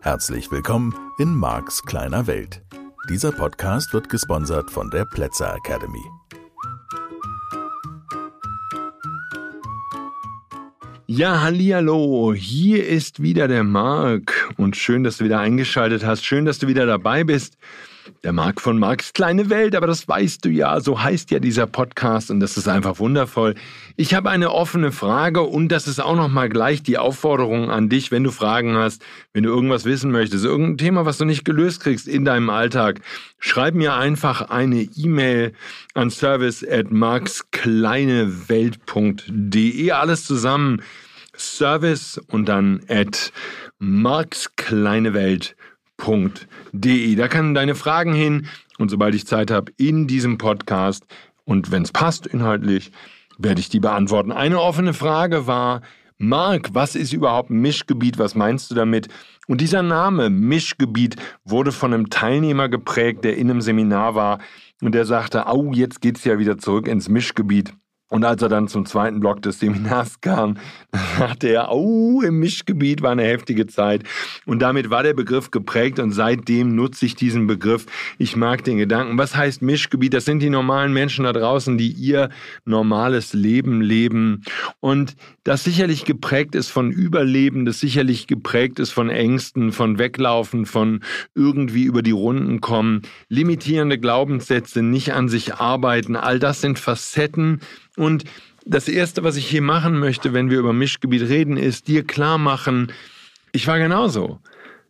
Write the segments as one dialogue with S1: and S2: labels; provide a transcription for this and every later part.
S1: Herzlich willkommen in Marks kleiner Welt. Dieser Podcast wird gesponsert von der Plätzer Academy.
S2: Ja, hallihallo, hier ist wieder der Marc und schön, dass du wieder eingeschaltet hast, schön, dass du wieder dabei bist. Der Marc von Marks kleine Welt, aber das weißt du ja, so heißt ja dieser Podcast und das ist einfach wundervoll. Ich habe eine offene Frage und das ist auch nochmal gleich die Aufforderung an dich, wenn du Fragen hast, wenn du irgendwas wissen möchtest, irgendein Thema, was du nicht gelöst kriegst in deinem Alltag, schreib mir einfach eine E-Mail an service at markskleinewelt.de, alles zusammen. Service und dann at markskleinewelt.de. Da kann deine Fragen hin und sobald ich Zeit habe in diesem Podcast und wenn es passt inhaltlich, werde ich die beantworten. Eine offene Frage war, Mark, was ist überhaupt ein Mischgebiet? Was meinst du damit? Und dieser Name Mischgebiet wurde von einem Teilnehmer geprägt, der in einem Seminar war und der sagte, au, jetzt geht's ja wieder zurück ins Mischgebiet. Und als er dann zum zweiten Block des Seminars kam, dachte er, oh, im Mischgebiet war eine heftige Zeit. Und damit war der Begriff geprägt und seitdem nutze ich diesen Begriff. Ich mag den Gedanken. Was heißt Mischgebiet? Das sind die normalen Menschen da draußen, die ihr normales Leben leben und das sicherlich geprägt ist von Überleben, das sicherlich geprägt ist von Ängsten, von Weglaufen, von irgendwie über die Runden kommen, limitierende Glaubenssätze, nicht an sich arbeiten. All das sind Facetten, und das Erste, was ich hier machen möchte, wenn wir über Mischgebiet reden, ist dir klar machen, ich war genauso.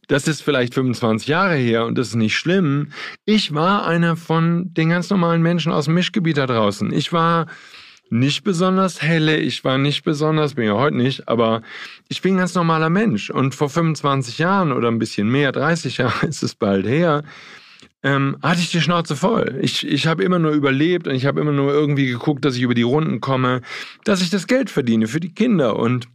S2: Das ist vielleicht 25 Jahre her und das ist nicht schlimm. Ich war einer von den ganz normalen Menschen aus dem Mischgebiet da draußen. Ich war nicht besonders helle, ich war nicht besonders, bin ja heute nicht, aber ich bin ein ganz normaler Mensch. Und vor 25 Jahren oder ein bisschen mehr, 30 Jahre ist es bald her, ähm, hatte ich die Schnauze voll. Ich, ich habe immer nur überlebt und ich habe immer nur irgendwie geguckt, dass ich über die Runden komme, dass ich das Geld verdiene für die Kinder und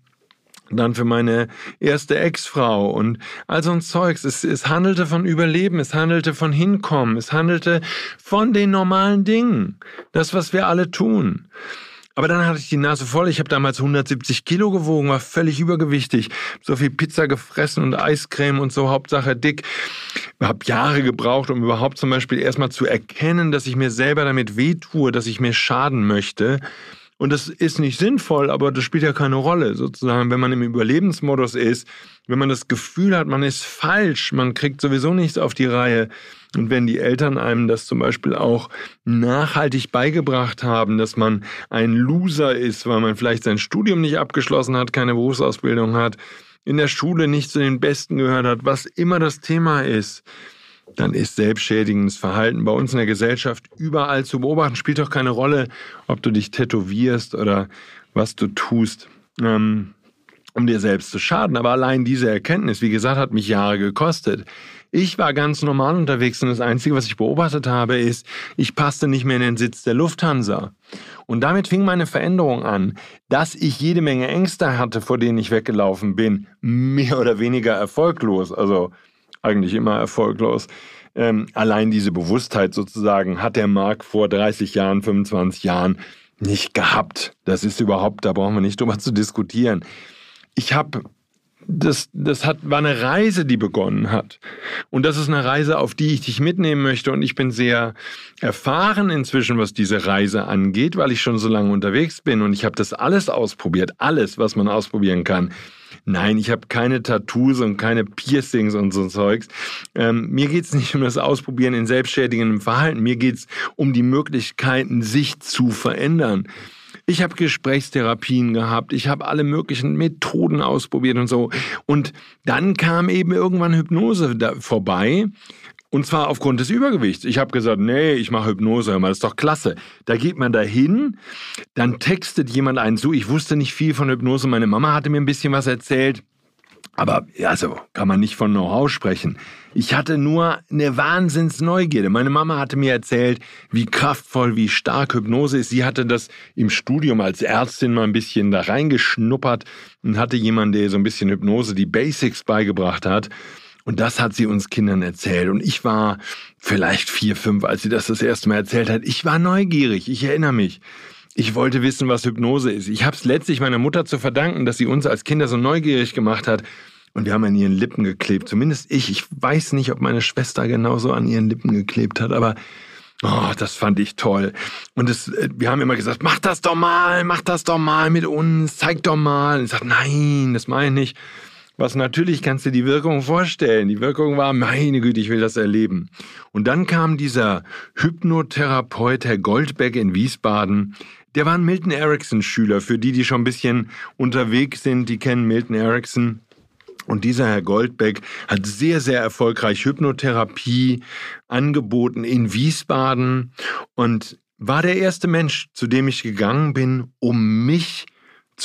S2: dann für meine erste Ex-Frau und all so ein Zeugs. Es, es handelte von Überleben, es handelte von Hinkommen, es handelte von den normalen Dingen. Das, was wir alle tun. Aber dann hatte ich die Nase voll. Ich habe damals 170 Kilo gewogen, war völlig übergewichtig. So viel Pizza gefressen und Eiscreme und so, Hauptsache dick. Habe Jahre gebraucht, um überhaupt zum Beispiel erstmal zu erkennen, dass ich mir selber damit wehtue, dass ich mir schaden möchte. Und das ist nicht sinnvoll, aber das spielt ja keine Rolle. Sozusagen, wenn man im Überlebensmodus ist, wenn man das Gefühl hat, man ist falsch, man kriegt sowieso nichts auf die Reihe. Und wenn die Eltern einem das zum Beispiel auch nachhaltig beigebracht haben, dass man ein Loser ist, weil man vielleicht sein Studium nicht abgeschlossen hat, keine Berufsausbildung hat, in der Schule nicht zu den Besten gehört hat, was immer das Thema ist, dann ist selbstschädigendes Verhalten bei uns in der Gesellschaft überall zu beobachten. Spielt doch keine Rolle, ob du dich tätowierst oder was du tust, ähm, um dir selbst zu schaden. Aber allein diese Erkenntnis, wie gesagt, hat mich Jahre gekostet. Ich war ganz normal unterwegs und das Einzige, was ich beobachtet habe, ist, ich passte nicht mehr in den Sitz der Lufthansa. Und damit fing meine Veränderung an, dass ich jede Menge Ängste hatte, vor denen ich weggelaufen bin, mehr oder weniger erfolglos. Also eigentlich immer erfolglos. Ähm, allein diese Bewusstheit sozusagen hat der Markt vor 30 Jahren, 25 Jahren nicht gehabt. Das ist überhaupt, da brauchen wir nicht drüber zu diskutieren. Ich habe das, das hat, war eine Reise, die begonnen hat. Und das ist eine Reise, auf die ich dich mitnehmen möchte. Und ich bin sehr erfahren inzwischen, was diese Reise angeht, weil ich schon so lange unterwegs bin. Und ich habe das alles ausprobiert. Alles, was man ausprobieren kann. Nein, ich habe keine Tattoos und keine Piercings und so Zeugs. Ähm, mir geht es nicht um das Ausprobieren in selbstschädigendem Verhalten. Mir geht es um die Möglichkeiten, sich zu verändern. Ich habe Gesprächstherapien gehabt, ich habe alle möglichen Methoden ausprobiert und so. Und dann kam eben irgendwann Hypnose vorbei. Und zwar aufgrund des Übergewichts. Ich habe gesagt, nee, ich mache Hypnose, hör mal, das ist doch klasse. Da geht man da hin, dann textet jemand einen zu. Ich wusste nicht viel von Hypnose. Meine Mama hatte mir ein bisschen was erzählt. Aber also kann man nicht von Know-how sprechen. Ich hatte nur eine Wahnsinnsneugierde. Meine Mama hatte mir erzählt, wie kraftvoll, wie stark Hypnose ist. Sie hatte das im Studium als Ärztin mal ein bisschen da reingeschnuppert und hatte jemanden, der so ein bisschen Hypnose, die Basics beigebracht hat. Und das hat sie uns Kindern erzählt. Und ich war vielleicht vier, fünf, als sie das das erste Mal erzählt hat. Ich war neugierig, ich erinnere mich. Ich wollte wissen, was Hypnose ist. Ich habe es letztlich meiner Mutter zu verdanken, dass sie uns als Kinder so neugierig gemacht hat. Und wir haben an ihren Lippen geklebt. Zumindest ich. Ich weiß nicht, ob meine Schwester genauso an ihren Lippen geklebt hat, aber Oh, das fand ich toll. Und es, äh, wir haben immer gesagt, mach das doch mal, mach das doch mal mit uns, zeig doch mal. Und ich sagte, nein, das meine ich nicht. Was natürlich kannst du die Wirkung vorstellen. Die Wirkung war, meine Güte, ich will das erleben. Und dann kam dieser Hypnotherapeut, Herr Goldbeck in Wiesbaden. Der war ein Milton Erickson-Schüler. Für die, die schon ein bisschen unterwegs sind, die kennen Milton Erickson. Und dieser Herr Goldbeck hat sehr, sehr erfolgreich Hypnotherapie angeboten in Wiesbaden und war der erste Mensch, zu dem ich gegangen bin, um mich zu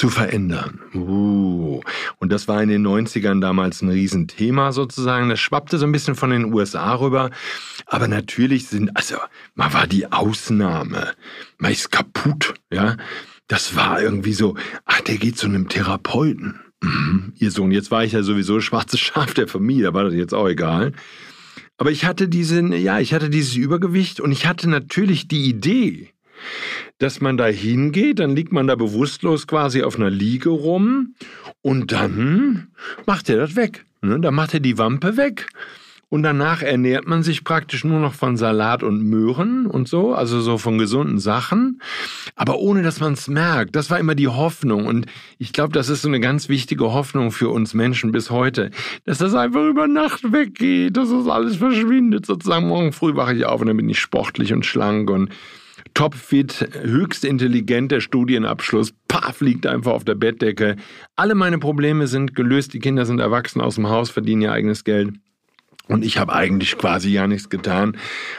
S2: verändern. Uh. Und das war in den 90ern damals ein Riesenthema sozusagen. Das schwappte so ein bisschen von den USA rüber. Aber natürlich sind, also, man war die Ausnahme. Man ist kaputt, ja. Das war irgendwie so, ach, der geht zu einem Therapeuten. Mhm, ihr Sohn. Jetzt war ich ja sowieso schwarzes Schaf der Familie, da war das jetzt auch egal. Aber ich hatte diesen, ja, ich hatte dieses Übergewicht und ich hatte natürlich die Idee, dass man da hingeht, dann liegt man da bewusstlos quasi auf einer Liege rum und dann macht er das weg. Ne? Dann macht er die Wampe weg und danach ernährt man sich praktisch nur noch von Salat und Möhren und so, also so von gesunden Sachen, aber ohne dass man es merkt. Das war immer die Hoffnung und ich glaube, das ist so eine ganz wichtige Hoffnung für uns Menschen bis heute, dass das einfach über Nacht weggeht, dass das alles verschwindet. Sozusagen morgen früh wache ich auf und dann bin ich sportlich und schlank und topfit, höchst intelligent, der Studienabschluss, paf, liegt einfach auf der Bettdecke. Alle meine Probleme sind gelöst, die Kinder sind erwachsen aus dem Haus, verdienen ihr eigenes Geld. Und ich habe eigentlich quasi ja nichts getan.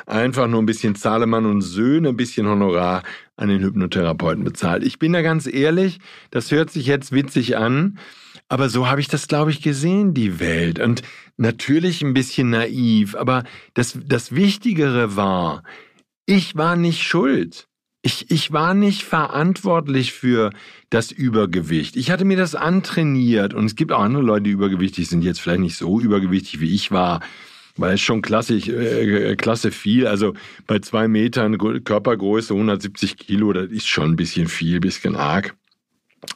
S2: Einfach nur ein bisschen Zahlemann und Söhne, ein bisschen Honorar an den Hypnotherapeuten bezahlt. Ich bin da ganz ehrlich, das hört sich jetzt witzig an, aber so habe ich das, glaube ich, gesehen, die Welt. Und natürlich ein bisschen naiv, aber das, das Wichtigere war, ich war nicht schuld. Ich, ich war nicht verantwortlich für das Übergewicht. Ich hatte mir das antrainiert und es gibt auch andere Leute, die übergewichtig sind, jetzt vielleicht nicht so übergewichtig wie ich war, weil es schon klassisch, äh, klasse viel. Also bei zwei Metern Körpergröße 170 Kilo, das ist schon ein bisschen viel, bisschen arg.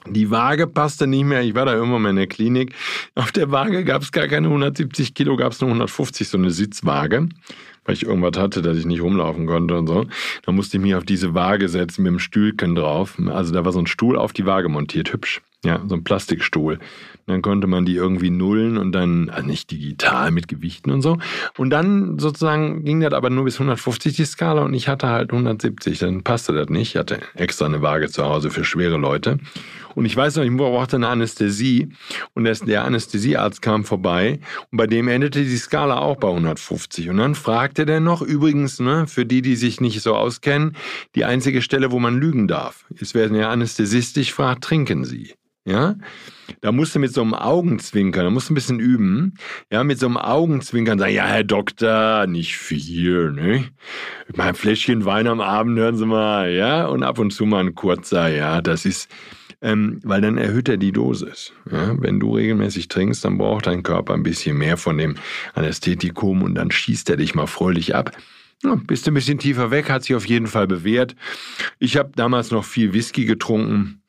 S2: Die Waage passte nicht mehr. Ich war da irgendwann mal in der Klinik. Auf der Waage gab es gar keine 170 Kilo, gab es nur 150, so eine Sitzwaage weil ich irgendwas hatte, dass ich nicht rumlaufen konnte und so. Da musste ich mich auf diese Waage setzen mit dem Stühlchen drauf. Also da war so ein Stuhl auf die Waage montiert, hübsch. Ja, so ein Plastikstuhl. Dann konnte man die irgendwie nullen und dann, also nicht digital mit Gewichten und so. Und dann sozusagen ging das aber nur bis 150 die Skala und ich hatte halt 170. Dann passte das nicht. Ich hatte extra eine Waage zu Hause für schwere Leute. Und ich weiß noch, ich brauchte eine Anästhesie und der Anästhesiearzt kam vorbei und bei dem endete die Skala auch bei 150. Und dann fragte der noch, übrigens, ne, für die, die sich nicht so auskennen, die einzige Stelle, wo man lügen darf, ist, wenn der Anästhesist dich fragt, trinken Sie. Ja, da musst du mit so einem Augenzwinkern, da musst du ein bisschen üben, ja, mit so einem Augenzwinkern sagen, ja, Herr Doktor, nicht viel, ne? Mein Fläschchen Wein am Abend, hören Sie mal, ja, und ab und zu mal ein kurzer, ja, das ist, ähm, weil dann erhöht er die Dosis. Ja? Wenn du regelmäßig trinkst, dann braucht dein Körper ein bisschen mehr von dem Anästhetikum und dann schießt er dich mal fröhlich ab. Ja, bist du ein bisschen tiefer weg, hat sich auf jeden Fall bewährt. Ich habe damals noch viel Whisky getrunken.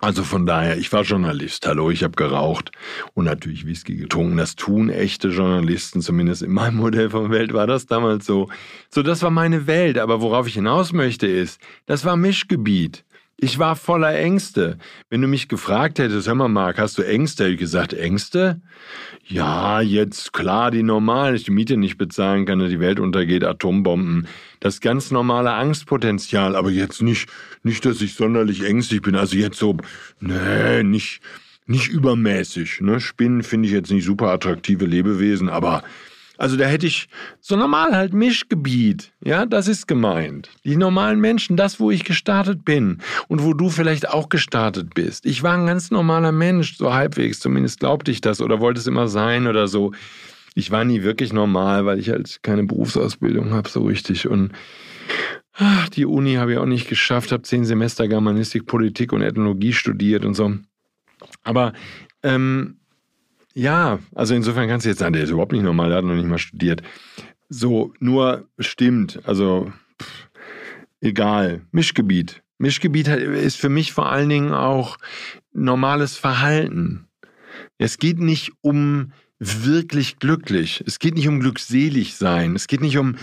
S2: Also von daher, ich war Journalist, hallo, ich habe geraucht und natürlich Whisky getrunken. Das tun echte Journalisten, zumindest in meinem Modell von Welt war das damals so. So, das war meine Welt, aber worauf ich hinaus möchte ist, das war Mischgebiet. Ich war voller Ängste. Wenn du mich gefragt hättest, hör mal, Marc, hast du Ängste? Hätte ich gesagt, Ängste? Ja, jetzt klar, die normalen, ich die Miete nicht bezahlen kann, die Welt untergeht, Atombomben. Das ganz normale Angstpotenzial, aber jetzt nicht, nicht, dass ich sonderlich ängstlich bin. Also jetzt so, nee, nicht, nicht übermäßig. Ne? Spinnen finde ich jetzt nicht super attraktive Lebewesen, aber also da hätte ich so normal halt Mischgebiet. Ja, das ist gemeint. Die normalen Menschen, das, wo ich gestartet bin und wo du vielleicht auch gestartet bist. Ich war ein ganz normaler Mensch, so halbwegs, zumindest glaubte ich das oder wollte es immer sein oder so. Ich war nie wirklich normal, weil ich halt keine Berufsausbildung habe, so richtig. Und ach, die Uni habe ich auch nicht geschafft, habe zehn Semester Germanistik, Politik und Ethnologie studiert und so. Aber ähm, Ja, also insofern kannst du jetzt sagen, der ist überhaupt nicht normal, der hat noch nicht mal studiert. So, nur stimmt, also pff, egal, Mischgebiet. Mischgebiet ist für mich vor allen Dingen auch normales Verhalten. Es geht nicht um wirklich glücklich. Es geht nicht um glückselig sein. Es geht nicht um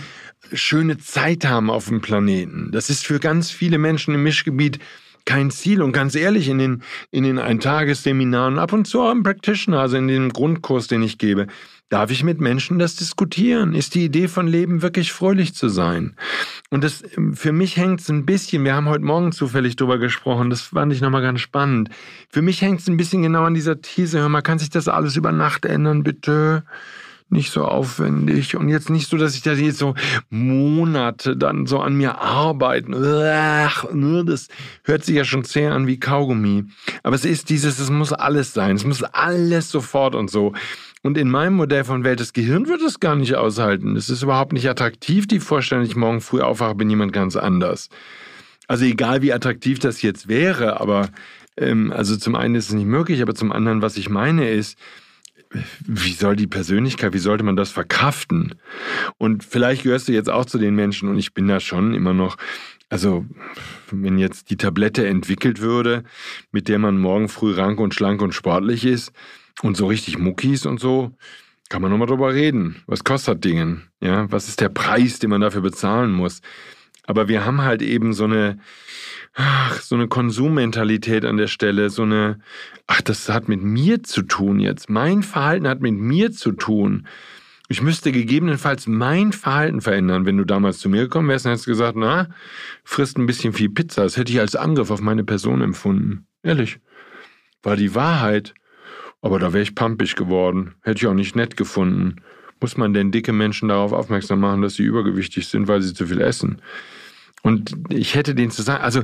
S2: schöne Zeit haben auf dem Planeten. Das ist für ganz viele Menschen im Mischgebiet kein Ziel. Und ganz ehrlich, in den, in den Eintagesseminaren, ab und zu auch im Practitioner, also in dem Grundkurs, den ich gebe, darf ich mit Menschen das diskutieren. Ist die Idee von Leben wirklich fröhlich zu sein? Und das, für mich hängt es ein bisschen, wir haben heute Morgen zufällig drüber gesprochen, das fand ich nochmal ganz spannend. Für mich hängt es ein bisschen genau an dieser These, hör mal, kann sich das alles über Nacht ändern, bitte? Nicht so aufwendig und jetzt nicht so, dass ich da jetzt so Monate dann so an mir arbeiten. Ne, das hört sich ja schon sehr an wie Kaugummi. Aber es ist dieses, es muss alles sein, es muss alles sofort und so. Und in meinem Modell von Welt, das Gehirn wird es gar nicht aushalten. Es ist überhaupt nicht attraktiv, die Vorstellung, ich morgen früh aufwache, bin jemand ganz anders. Also egal wie attraktiv das jetzt wäre, aber ähm, also zum einen ist es nicht möglich, aber zum anderen, was ich meine ist, wie soll die Persönlichkeit, wie sollte man das verkraften? Und vielleicht gehörst du jetzt auch zu den Menschen und ich bin da schon immer noch, also wenn jetzt die Tablette entwickelt würde, mit der man morgen früh rank und schlank und sportlich ist und so richtig Muckis und so, kann man nochmal drüber reden. Was kostet Dingen? Ja, was ist der Preis, den man dafür bezahlen muss? Aber wir haben halt eben so eine, ach, so eine Konsummentalität an der Stelle, so eine, ach, das hat mit mir zu tun jetzt. Mein Verhalten hat mit mir zu tun. Ich müsste gegebenenfalls mein Verhalten verändern. Wenn du damals zu mir gekommen wärst, dann hättest du gesagt, na, frisst ein bisschen viel Pizza. Das hätte ich als Angriff auf meine Person empfunden. Ehrlich. War die Wahrheit. Aber da wäre ich pampig geworden. Hätte ich auch nicht nett gefunden. Muss man denn dicke Menschen darauf aufmerksam machen, dass sie übergewichtig sind, weil sie zu viel essen? Und ich hätte den zu sagen, also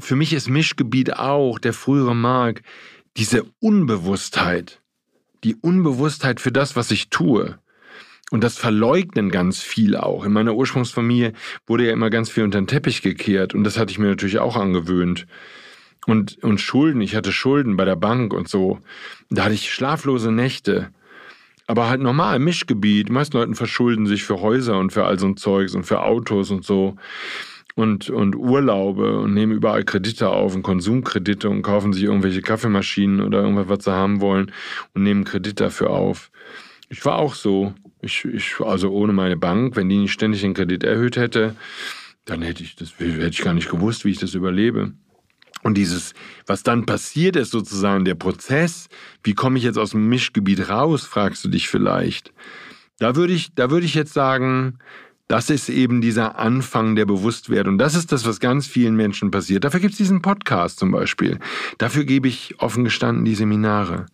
S2: für mich ist Mischgebiet auch der frühere Mark diese Unbewusstheit, die Unbewusstheit für das, was ich tue. Und das verleugnen ganz viel auch. In meiner Ursprungsfamilie wurde ja immer ganz viel unter den Teppich gekehrt und das hatte ich mir natürlich auch angewöhnt. Und, und Schulden, ich hatte Schulden bei der Bank und so. Da hatte ich schlaflose Nächte. Aber halt normal, Mischgebiet. Die meisten Leute verschulden sich für Häuser und für all so ein Zeugs und für Autos und so. Und, und Urlaube und nehmen überall Kredite auf und Konsumkredite und kaufen sich irgendwelche Kaffeemaschinen oder irgendwas, was sie haben wollen und nehmen Kredit dafür auf. Ich war auch so. Ich, ich, also ohne meine Bank, wenn die nicht ständig den Kredit erhöht hätte, dann hätte ich das, hätte ich gar nicht gewusst, wie ich das überlebe. Und dieses, was dann passiert ist, sozusagen der Prozess, wie komme ich jetzt aus dem Mischgebiet raus, fragst du dich vielleicht. Da würde ich, da würde ich jetzt sagen, das ist eben dieser Anfang der Bewusstwerdung. Das ist das, was ganz vielen Menschen passiert. Dafür gibt es diesen Podcast zum Beispiel. Dafür gebe ich offen gestanden die Seminare.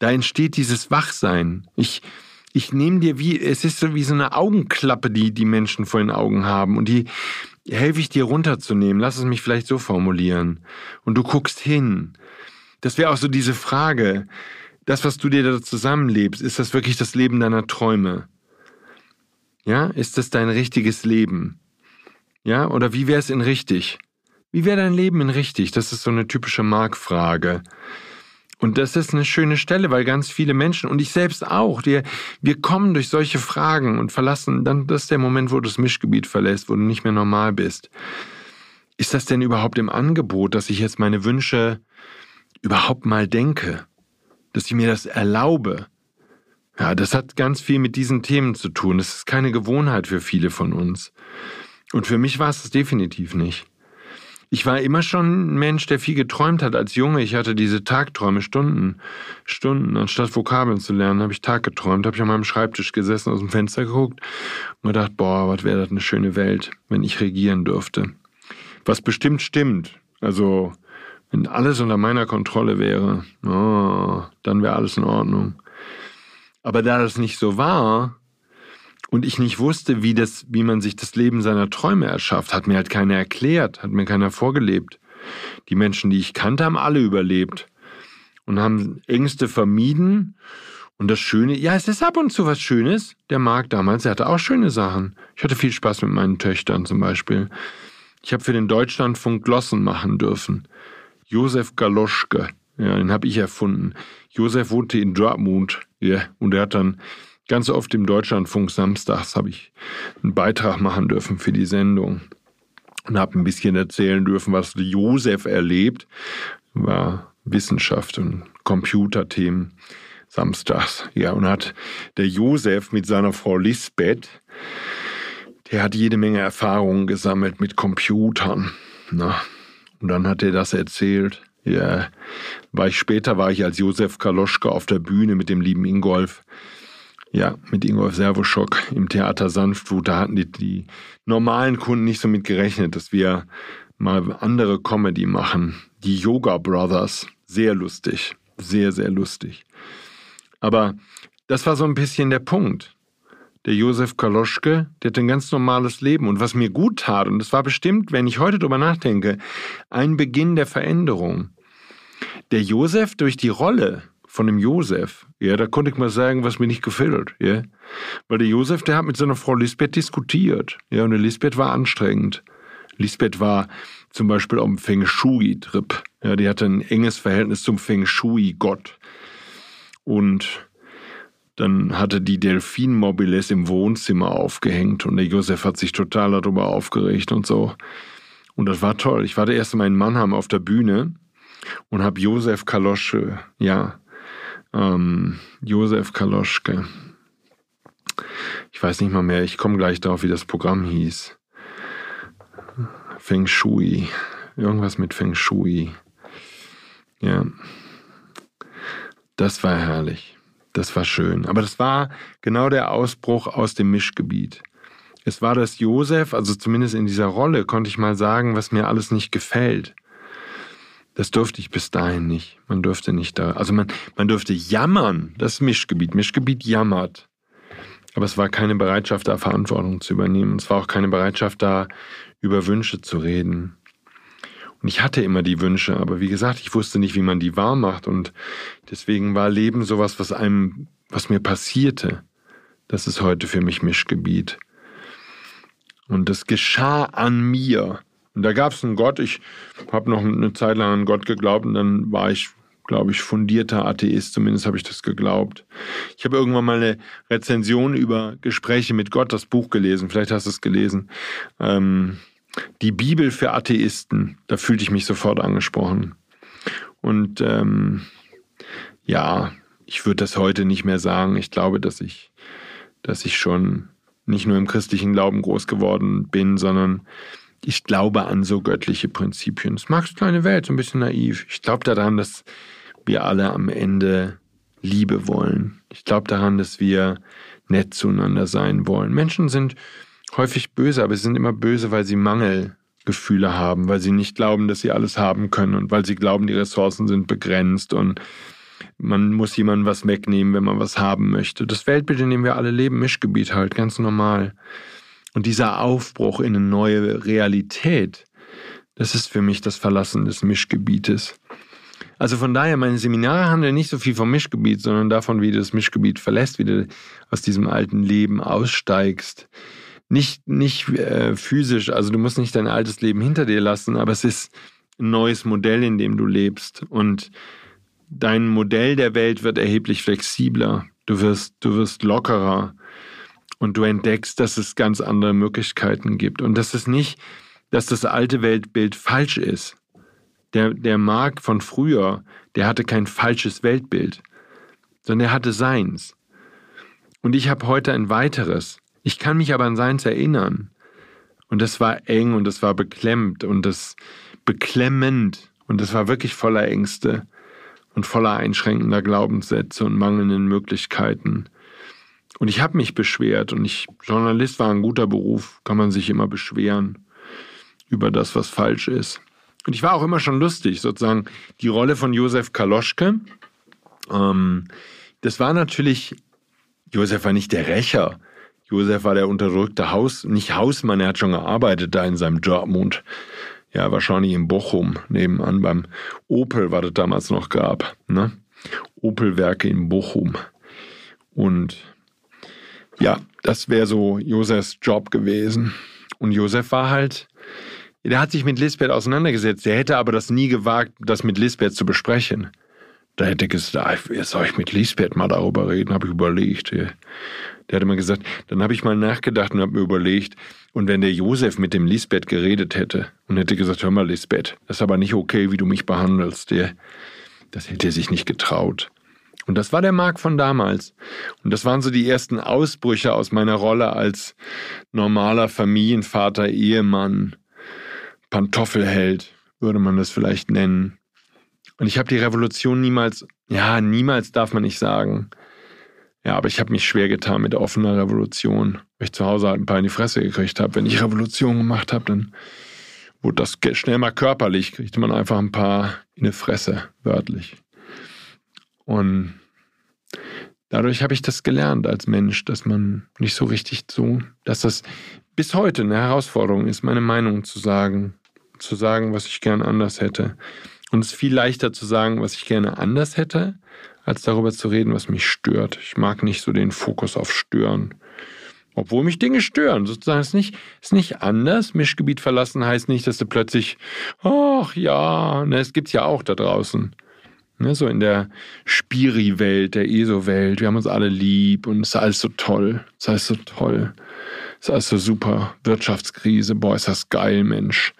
S2: Da entsteht dieses Wachsein. Ich, ich nehme dir wie, es ist so wie so eine Augenklappe, die die Menschen vor den Augen haben. Und die, helfe ich dir runterzunehmen. Lass es mich vielleicht so formulieren. Und du guckst hin. Das wäre auch so diese Frage. Das, was du dir da zusammenlebst, ist das wirklich das Leben deiner Träume? Ja, ist das dein richtiges Leben? Ja, oder wie wäre es in richtig? Wie wäre dein Leben in richtig? Das ist so eine typische Markfrage. Und das ist eine schöne Stelle, weil ganz viele Menschen und ich selbst auch, wir, wir kommen durch solche Fragen und verlassen, dann das ist der Moment, wo du das Mischgebiet verlässt, wo du nicht mehr normal bist. Ist das denn überhaupt im Angebot, dass ich jetzt meine Wünsche überhaupt mal denke? Dass ich mir das erlaube? Ja, das hat ganz viel mit diesen Themen zu tun. Das ist keine Gewohnheit für viele von uns. Und für mich war es das definitiv nicht. Ich war immer schon ein Mensch, der viel geträumt hat als Junge. Ich hatte diese Tagträume, Stunden, Stunden. Anstatt Vokabeln zu lernen, habe ich Tag geträumt, habe ich an meinem Schreibtisch gesessen, aus dem Fenster geguckt und gedacht, boah, was wäre das eine schöne Welt, wenn ich regieren dürfte. Was bestimmt stimmt. Also, wenn alles unter meiner Kontrolle wäre, oh, dann wäre alles in Ordnung. Aber da das nicht so war, und ich nicht wusste, wie, das, wie man sich das Leben seiner Träume erschafft, hat mir halt keiner erklärt, hat mir keiner vorgelebt. Die Menschen, die ich kannte, haben alle überlebt und haben Ängste vermieden. Und das Schöne, ja, es ist ab und zu was Schönes. Der Marc damals, er hatte auch schöne Sachen. Ich hatte viel Spaß mit meinen Töchtern zum Beispiel. Ich habe für den Deutschlandfunk Glossen machen dürfen. Josef Galoschke Ja, den habe ich erfunden. Josef wohnte in Dortmund. Ja, und er hat dann ganz oft im Deutschlandfunk samstags habe ich einen Beitrag machen dürfen für die Sendung und habe ein bisschen erzählen dürfen, was Josef erlebt. War Wissenschaft und Computerthemen samstags. Ja, und hat der Josef mit seiner Frau Lisbeth, der hat jede Menge Erfahrungen gesammelt mit Computern. Na, und dann hat er das erzählt. Ja, war ich später war ich als Josef Kaloschka auf der Bühne mit dem lieben Ingolf. Ja, mit Ingolf Servoschock im Theater Sanftwut. Da hatten die, die normalen Kunden nicht so mit gerechnet, dass wir mal andere Comedy machen. Die Yoga Brothers. Sehr lustig. Sehr, sehr lustig. Aber das war so ein bisschen der Punkt. Der Josef Kaloschke, der hat ein ganz normales Leben. Und was mir gut tat, und das war bestimmt, wenn ich heute drüber nachdenke, ein Beginn der Veränderung. Der Josef durch die Rolle von dem Josef, ja, da konnte ich mal sagen, was mir nicht gefällt, ja. Weil der Josef, der hat mit seiner Frau Lisbeth diskutiert, ja, und der Lisbeth war anstrengend. Lisbeth war zum Beispiel auf dem Feng Shui-Trip, ja, die hatte ein enges Verhältnis zum Feng Shui-Gott. Und dann hatte die Delfin-Mobiles im Wohnzimmer aufgehängt und der Josef hat sich total darüber aufgeregt und so. Und das war toll. Ich war der erste Mal in Mannheim auf der Bühne und habe Josef Kaloschke, ja, ähm, Josef Kaloschke. Ich weiß nicht mal mehr, ich komme gleich darauf, wie das Programm hieß. Feng Shui. Irgendwas mit Feng Shui. Ja. Das war herrlich. Das war schön. Aber das war genau der Ausbruch aus dem Mischgebiet. Es war das Josef, also zumindest in dieser Rolle konnte ich mal sagen, was mir alles nicht gefällt. Das durfte ich bis dahin nicht. Man durfte nicht da, also man, man durfte jammern. Das Mischgebiet. Mischgebiet jammert. Aber es war keine Bereitschaft da, Verantwortung zu übernehmen. Es war auch keine Bereitschaft da, über Wünsche zu reden. Und ich hatte immer die Wünsche, aber wie gesagt, ich wusste nicht, wie man die wahr macht. Und deswegen war Leben sowas, was einem, was mir passierte. Das ist heute für mich Mischgebiet. Und das geschah an mir. Und da gab es einen Gott. Ich habe noch eine Zeit lang an Gott geglaubt und dann war ich, glaube ich, fundierter Atheist. Zumindest habe ich das geglaubt. Ich habe irgendwann mal eine Rezension über Gespräche mit Gott, das Buch gelesen. Vielleicht hast du es gelesen. Ähm, die Bibel für Atheisten, da fühlte ich mich sofort angesprochen. Und ähm, ja, ich würde das heute nicht mehr sagen. Ich glaube, dass ich, dass ich schon nicht nur im christlichen Glauben groß geworden bin, sondern ich glaube an so göttliche Prinzipien. Es mag kleine Welt, so ein bisschen naiv. Ich glaube daran, dass wir alle am Ende Liebe wollen. Ich glaube daran, dass wir nett zueinander sein wollen. Menschen sind häufig böse, aber sie sind immer böse, weil sie Mangelgefühle haben, weil sie nicht glauben, dass sie alles haben können und weil sie glauben, die Ressourcen sind begrenzt und man muss jemandem was wegnehmen, wenn man was haben möchte. Das Weltbild, in dem wir alle leben, Mischgebiet halt, ganz normal. Und dieser Aufbruch in eine neue Realität, das ist für mich das Verlassen des Mischgebietes. Also von daher, meine Seminare handeln nicht so viel vom Mischgebiet, sondern davon, wie du das Mischgebiet verlässt, wie du aus diesem alten Leben aussteigst, nicht, nicht äh, physisch, also du musst nicht dein altes Leben hinter dir lassen, aber es ist ein neues Modell, in dem du lebst. Und dein Modell der Welt wird erheblich flexibler. Du wirst, du wirst lockerer und du entdeckst, dass es ganz andere Möglichkeiten gibt. Und das ist nicht, dass das alte Weltbild falsch ist. Der, der Mark von früher, der hatte kein falsches Weltbild, sondern er hatte seins. Und ich habe heute ein weiteres. Ich kann mich aber an seins erinnern. Und das war eng und das war beklemmt und das beklemmend und das war wirklich voller Ängste und voller einschränkender Glaubenssätze und mangelnden Möglichkeiten. Und ich habe mich beschwert und ich, Journalist war ein guter Beruf, kann man sich immer beschweren über das, was falsch ist. Und ich war auch immer schon lustig, sozusagen die Rolle von Josef Kaloschke. Ähm, das war natürlich, Josef war nicht der Rächer, Josef war der unterdrückte Haus, nicht Hausmann, er hat schon gearbeitet da in seinem Dortmund. Ja, wahrscheinlich in Bochum, nebenan beim Opel, was es damals noch gab. Ne? Opel-Werke in Bochum. Und ja, das wäre so Josefs Job gewesen. Und Josef war halt, der hat sich mit Lisbeth auseinandergesetzt. Der hätte aber das nie gewagt, das mit Lisbeth zu besprechen. Da hätte er gesagt, soll ich mit Lisbeth mal darüber reden, habe ich überlegt. Der hat immer gesagt, dann habe ich mal nachgedacht und habe mir überlegt, und wenn der Josef mit dem Lisbeth geredet hätte und hätte gesagt, hör mal Lisbeth, das ist aber nicht okay, wie du mich behandelst, der, das hätte er sich nicht getraut. Und das war der Marc von damals. Und das waren so die ersten Ausbrüche aus meiner Rolle als normaler Familienvater, Ehemann, Pantoffelheld, würde man das vielleicht nennen. Und ich habe die Revolution niemals, ja, niemals darf man nicht sagen. Ja, aber ich habe mich schwer getan mit offener Revolution, weil ich zu Hause halt ein paar in die Fresse gekriegt habe. Wenn ich Revolution gemacht habe, dann wurde das schnell mal körperlich, kriegte man einfach ein paar in die Fresse, wörtlich. Und dadurch habe ich das gelernt als Mensch, dass man nicht so richtig so, dass das bis heute eine Herausforderung ist, meine Meinung zu sagen, zu sagen, was ich gern anders hätte. Und es ist viel leichter zu sagen, was ich gerne anders hätte, als darüber zu reden, was mich stört. Ich mag nicht so den Fokus auf Stören. Obwohl mich Dinge stören. Sozusagen ist nicht, ist nicht anders. Mischgebiet verlassen heißt nicht, dass du plötzlich, ach ja, ne, es ja auch da draußen. Ne, so in der Spiri-Welt, der ESO-Welt. Wir haben uns alle lieb und es ist alles so toll. Es ist alles so toll. Es ist alles so super. Wirtschaftskrise, boah, ist das geil, Mensch.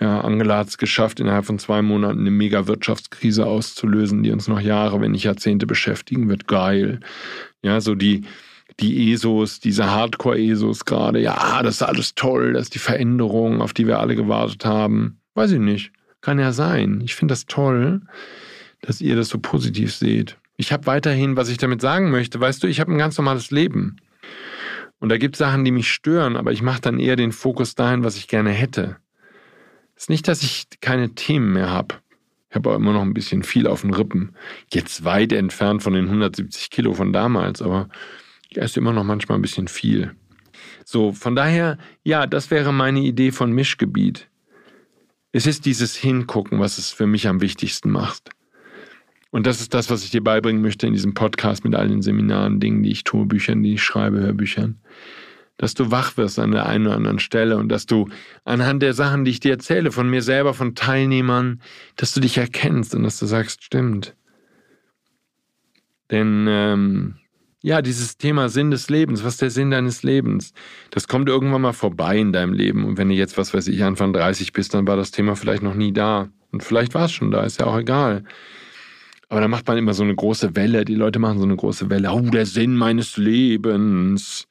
S2: Ja, Angela hat es geschafft, innerhalb von zwei Monaten eine Mega-Wirtschaftskrise auszulösen, die uns noch Jahre, wenn nicht Jahrzehnte beschäftigen wird. Geil. Ja, so die, die ESOs, diese Hardcore-ESOs gerade. Ja, das ist alles toll. Das ist die Veränderung, auf die wir alle gewartet haben. Weiß ich nicht. Kann ja sein. Ich finde das toll dass ihr das so positiv seht. Ich habe weiterhin, was ich damit sagen möchte, weißt du, ich habe ein ganz normales Leben. Und da gibt es Sachen, die mich stören, aber ich mache dann eher den Fokus dahin, was ich gerne hätte. Es ist nicht, dass ich keine Themen mehr habe. Ich habe auch immer noch ein bisschen viel auf den Rippen. Jetzt weit entfernt von den 170 Kilo von damals, aber ich esse immer noch manchmal ein bisschen viel. So, von daher, ja, das wäre meine Idee von Mischgebiet. Es ist dieses Hingucken, was es für mich am wichtigsten macht. Und das ist das, was ich dir beibringen möchte in diesem Podcast mit all den Seminaren, Dingen, die ich tue, Büchern, die ich schreibe, Hörbüchern. Dass du wach wirst an der einen oder anderen Stelle und dass du anhand der Sachen, die ich dir erzähle, von mir selber, von Teilnehmern, dass du dich erkennst und dass du sagst, stimmt. Denn ähm, ja, dieses Thema Sinn des Lebens, was ist der Sinn deines Lebens? Das kommt irgendwann mal vorbei in deinem Leben. Und wenn du jetzt, was weiß ich, Anfang 30 bist, dann war das Thema vielleicht noch nie da. Und vielleicht war es schon da, ist ja auch egal. Aber da macht man immer so eine große Welle. Die Leute machen so eine große Welle. Oh, der Sinn meines Lebens.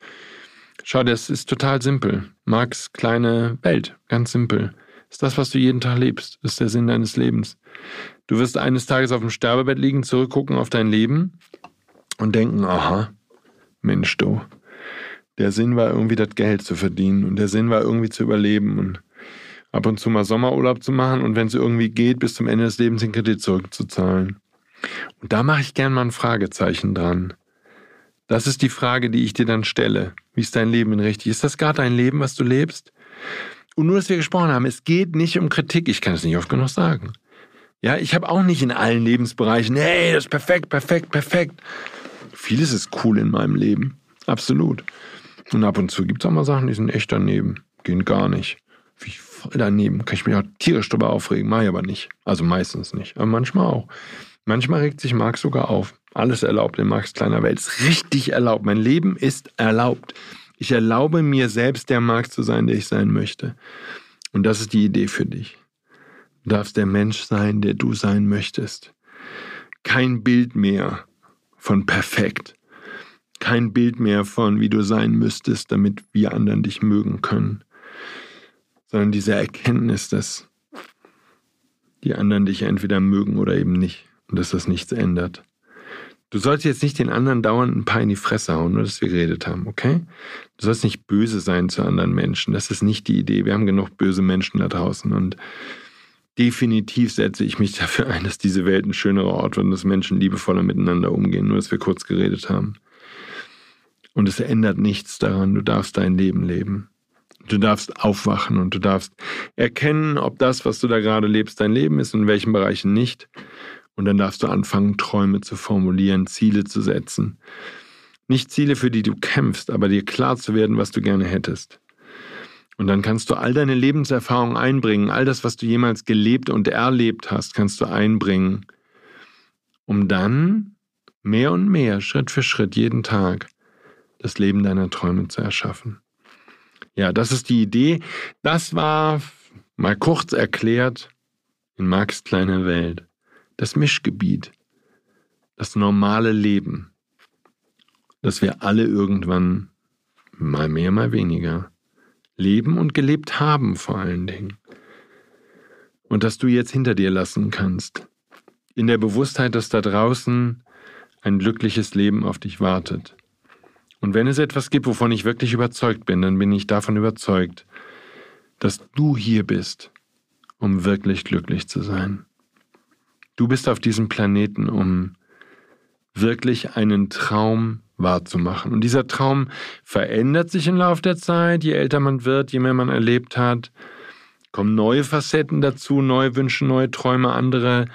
S2: Schau, das ist total simpel. Marx kleine Welt, ganz simpel. Ist das, was du jeden Tag lebst. Ist der Sinn deines Lebens. Du wirst eines Tages auf dem Sterbebett liegen, zurückgucken auf dein Leben und denken, aha, Mensch, du. Der Sinn war irgendwie das Geld zu verdienen und der Sinn war irgendwie zu überleben und ab und zu mal Sommerurlaub zu machen und wenn es irgendwie geht, bis zum Ende des Lebens den Kredit zurückzuzahlen. Und da mache ich gern mal ein Fragezeichen dran. Das ist die Frage, die ich dir dann stelle. Wie ist dein Leben in richtig? Ist das gerade dein Leben, was du lebst? Und nur, dass wir gesprochen haben, es geht nicht um Kritik. Ich kann es nicht oft genug sagen. Ja, ich habe auch nicht in allen Lebensbereichen, hey, das ist perfekt, perfekt, perfekt. Vieles ist cool in meinem Leben. Absolut. Und ab und zu gibt es auch mal Sachen, die sind echt daneben. Gehen gar nicht. Wie voll daneben. Kann ich mich auch tierisch drüber aufregen. Mache ich aber nicht. Also meistens nicht. Aber manchmal auch. Manchmal regt sich Marx sogar auf. Alles erlaubt in Marx kleiner Welt. Ist richtig erlaubt. Mein Leben ist erlaubt. Ich erlaube mir selbst, der Marx zu sein, der ich sein möchte. Und das ist die Idee für dich. Du darfst der Mensch sein, der du sein möchtest. Kein Bild mehr von perfekt. Kein Bild mehr von, wie du sein müsstest, damit wir anderen dich mögen können. Sondern diese Erkenntnis, dass die anderen dich entweder mögen oder eben nicht und dass das nichts ändert. Du sollst jetzt nicht den anderen dauernd ein paar in die Fresse hauen, nur dass wir geredet haben, okay? Du sollst nicht böse sein zu anderen Menschen. Das ist nicht die Idee. Wir haben genug böse Menschen da draußen und definitiv setze ich mich dafür ein, dass diese Welt ein schönerer Ort wird und dass Menschen liebevoller miteinander umgehen, nur dass wir kurz geredet haben. Und es ändert nichts daran. Du darfst dein Leben leben. Du darfst aufwachen und du darfst erkennen, ob das, was du da gerade lebst, dein Leben ist und in welchen Bereichen nicht. Und dann darfst du anfangen, Träume zu formulieren, Ziele zu setzen. Nicht Ziele, für die du kämpfst, aber dir klar zu werden, was du gerne hättest. Und dann kannst du all deine Lebenserfahrung einbringen, all das, was du jemals gelebt und erlebt hast, kannst du einbringen um dann mehr und mehr, Schritt für Schritt, jeden Tag, das Leben deiner Träume zu erschaffen. Ja, das ist die Idee. Das war mal kurz erklärt in Marx kleiner Welt. Das Mischgebiet. Das normale Leben. Das wir alle irgendwann mal mehr, mal weniger leben und gelebt haben vor allen Dingen. Und dass du jetzt hinter dir lassen kannst. In der Bewusstheit, dass da draußen ein glückliches Leben auf dich wartet. Und wenn es etwas gibt, wovon ich wirklich überzeugt bin, dann bin ich davon überzeugt, dass du hier bist, um wirklich glücklich zu sein. Du bist auf diesem Planeten, um wirklich einen Traum wahrzumachen. Und dieser Traum verändert sich im Laufe der Zeit, je älter man wird, je mehr man erlebt hat, kommen neue Facetten dazu, neue Wünsche, neue Träume, andere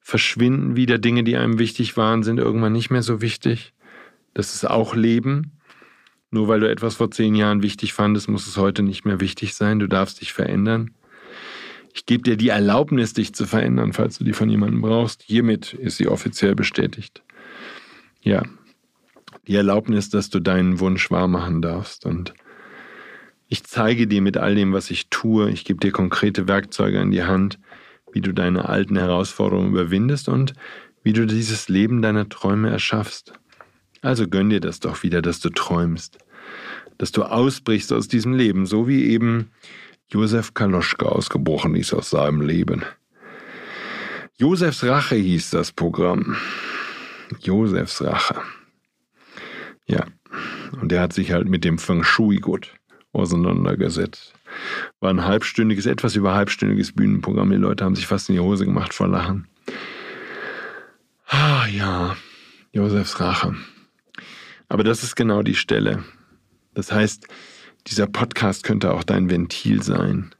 S2: verschwinden wieder, Dinge, die einem wichtig waren, sind irgendwann nicht mehr so wichtig. Das ist auch Leben. Nur weil du etwas vor zehn Jahren wichtig fandest, muss es heute nicht mehr wichtig sein. Du darfst dich verändern. Ich gebe dir die Erlaubnis, dich zu verändern, falls du die von jemandem brauchst. Hiermit ist sie offiziell bestätigt. Ja, die Erlaubnis, dass du deinen Wunsch wahrmachen darfst. Und ich zeige dir mit all dem, was ich tue, ich gebe dir konkrete Werkzeuge an die Hand, wie du deine alten Herausforderungen überwindest und wie du dieses Leben deiner Träume erschaffst. Also gönn dir das doch wieder, dass du träumst, dass du ausbrichst aus diesem Leben, so wie eben Josef Kaloschka ausgebrochen ist aus seinem Leben. Josefs Rache hieß das Programm. Josefs Rache. Ja, und er hat sich halt mit dem Feng Shui gut auseinandergesetzt. War ein halbstündiges, etwas über halbstündiges Bühnenprogramm. Die Leute haben sich fast in die Hose gemacht vor Lachen. Ah ja, Josefs Rache. Aber das ist genau die Stelle. Das heißt, dieser Podcast könnte auch dein Ventil sein,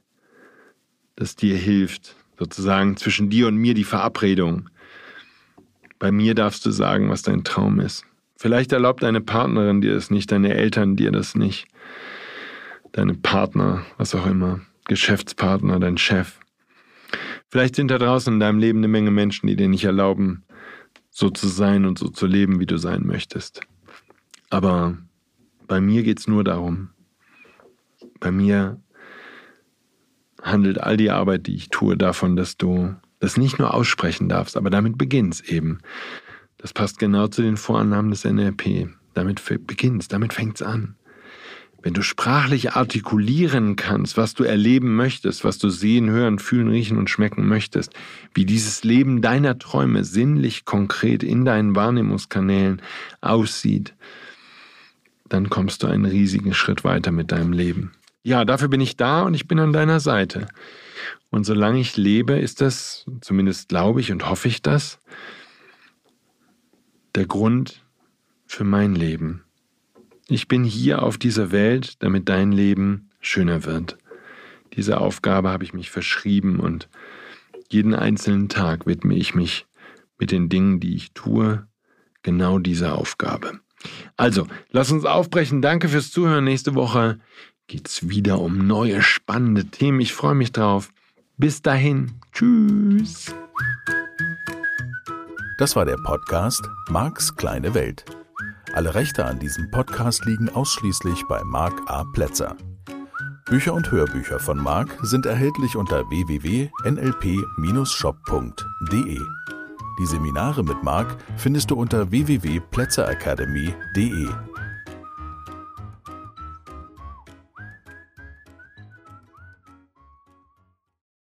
S2: das dir hilft, sozusagen zwischen dir und mir die Verabredung. Bei mir darfst du sagen, was dein Traum ist. Vielleicht erlaubt deine Partnerin dir das nicht, deine Eltern dir das nicht, deine Partner, was auch immer, Geschäftspartner, dein Chef. Vielleicht sind da draußen in deinem Leben eine Menge Menschen, die dir nicht erlauben, so zu sein und so zu leben, wie du sein möchtest. Aber bei mir geht es nur darum, bei mir handelt all die Arbeit, die ich tue, davon, dass du das nicht nur aussprechen darfst, aber damit beginnst eben. Das passt genau zu den Vorannahmen des NLP. Damit beginnst, damit fängt's an. Wenn du sprachlich artikulieren kannst, was du erleben möchtest, was du sehen, hören, fühlen, riechen und schmecken möchtest, wie dieses Leben deiner Träume sinnlich konkret in deinen Wahrnehmungskanälen aussieht, dann kommst du einen riesigen Schritt weiter mit deinem Leben. Ja, dafür bin ich da und ich bin an deiner Seite. Und solange ich lebe, ist das, zumindest glaube ich und hoffe ich das, der Grund für mein Leben. Ich bin hier auf dieser Welt, damit dein Leben schöner wird. Diese Aufgabe habe ich mich verschrieben und jeden einzelnen Tag widme ich mich mit den Dingen, die ich tue, genau dieser Aufgabe. Also, lass uns aufbrechen. Danke fürs Zuhören. Nächste Woche geht es wieder um neue spannende Themen. Ich freue mich drauf. Bis dahin. Tschüss.
S1: Das war der Podcast Marks kleine Welt. Alle Rechte an diesem Podcast liegen ausschließlich bei Mark A. Plätzer. Bücher und Hörbücher von Mark sind erhältlich unter www.nlp-shop.de. Die Seminare mit Marc findest du unter www.plätzeracademy.de.